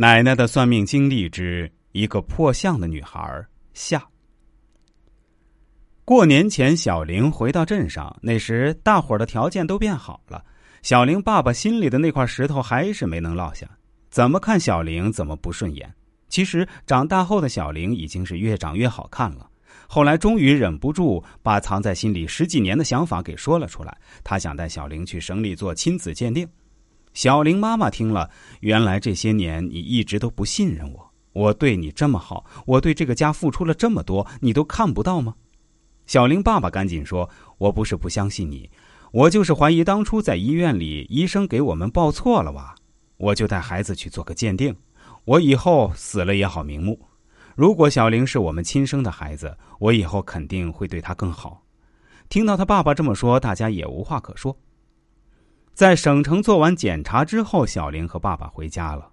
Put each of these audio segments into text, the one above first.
奶奶的算命经历之一个破相的女孩下。过年前，小玲回到镇上，那时大伙儿的条件都变好了。小玲爸爸心里的那块石头还是没能落下，怎么看小玲怎么不顺眼。其实长大后的小玲已经是越长越好看了。后来终于忍不住把藏在心里十几年的想法给说了出来，他想带小玲去省里做亲子鉴定。小玲妈妈听了，原来这些年你一直都不信任我，我对你这么好，我对这个家付出了这么多，你都看不到吗？小玲爸爸赶紧说：“我不是不相信你。”我就是怀疑当初在医院里，医生给我们报错了哇！我就带孩子去做个鉴定，我以后死了也好瞑目。如果小玲是我们亲生的孩子，我以后肯定会对她更好。听到他爸爸这么说，大家也无话可说。在省城做完检查之后，小玲和爸爸回家了。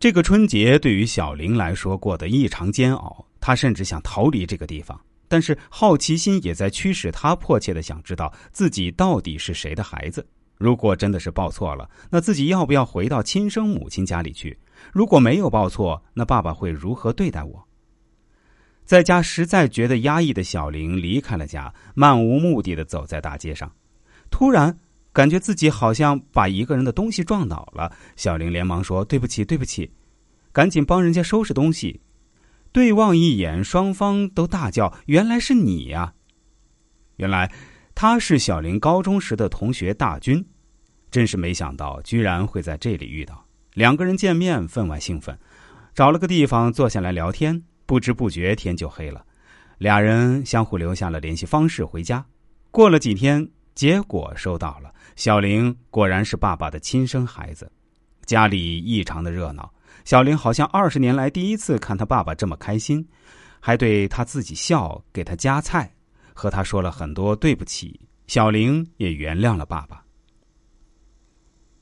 这个春节对于小玲来说过得异常煎熬，她甚至想逃离这个地方。但是好奇心也在驱使他迫切的想知道自己到底是谁的孩子。如果真的是报错了，那自己要不要回到亲生母亲家里去？如果没有报错，那爸爸会如何对待我？在家实在觉得压抑的小玲离开了家，漫无目的的走在大街上，突然感觉自己好像把一个人的东西撞倒了。小玲连忙说：“对不起，对不起！”赶紧帮人家收拾东西。对望一眼，双方都大叫：“原来是你呀！”原来他是小玲高中时的同学大军，真是没想到，居然会在这里遇到。两个人见面分外兴奋，找了个地方坐下来聊天。不知不觉天就黑了，俩人相互留下了联系方式，回家。过了几天，结果收到了，小玲果然是爸爸的亲生孩子，家里异常的热闹。小玲好像二十年来第一次看他爸爸这么开心，还对他自己笑，给他夹菜，和他说了很多对不起。小玲也原谅了爸爸。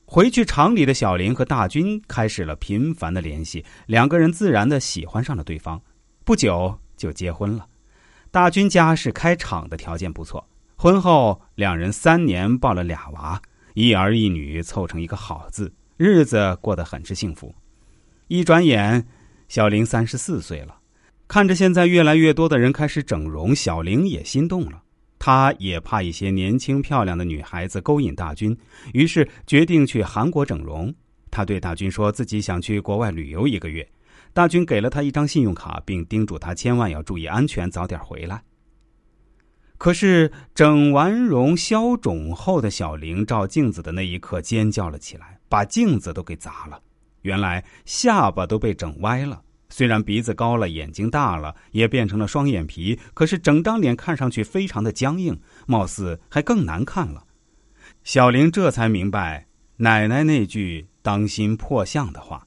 回去厂里的小玲和大军开始了频繁的联系，两个人自然的喜欢上了对方，不久就结婚了。大军家是开厂的，条件不错。婚后两人三年抱了俩娃，一儿一女，凑成一个好字，日子过得很是幸福。一转眼，小玲三十四岁了。看着现在越来越多的人开始整容，小玲也心动了。她也怕一些年轻漂亮的女孩子勾引大军，于是决定去韩国整容。她对大军说自己想去国外旅游一个月。大军给了他一张信用卡，并叮嘱他千万要注意安全，早点回来。可是整完容消肿后的小玲照镜子的那一刻尖叫了起来，把镜子都给砸了。原来下巴都被整歪了，虽然鼻子高了，眼睛大了，也变成了双眼皮，可是整张脸看上去非常的僵硬，貌似还更难看了。小玲这才明白奶奶那句“当心破相”的话，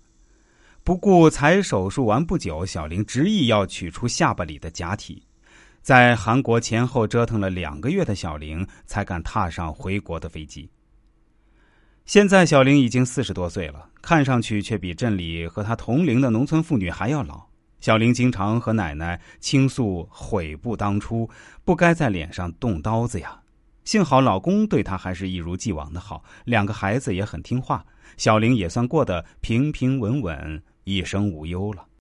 不顾才手术完不久，小玲执意要取出下巴里的假体。在韩国前后折腾了两个月的小玲，才敢踏上回国的飞机。现在小玲已经四十多岁了，看上去却比镇里和她同龄的农村妇女还要老。小玲经常和奶奶倾诉悔不当初，不该在脸上动刀子呀。幸好老公对她还是一如既往的好，两个孩子也很听话，小玲也算过得平平稳稳，一生无忧了。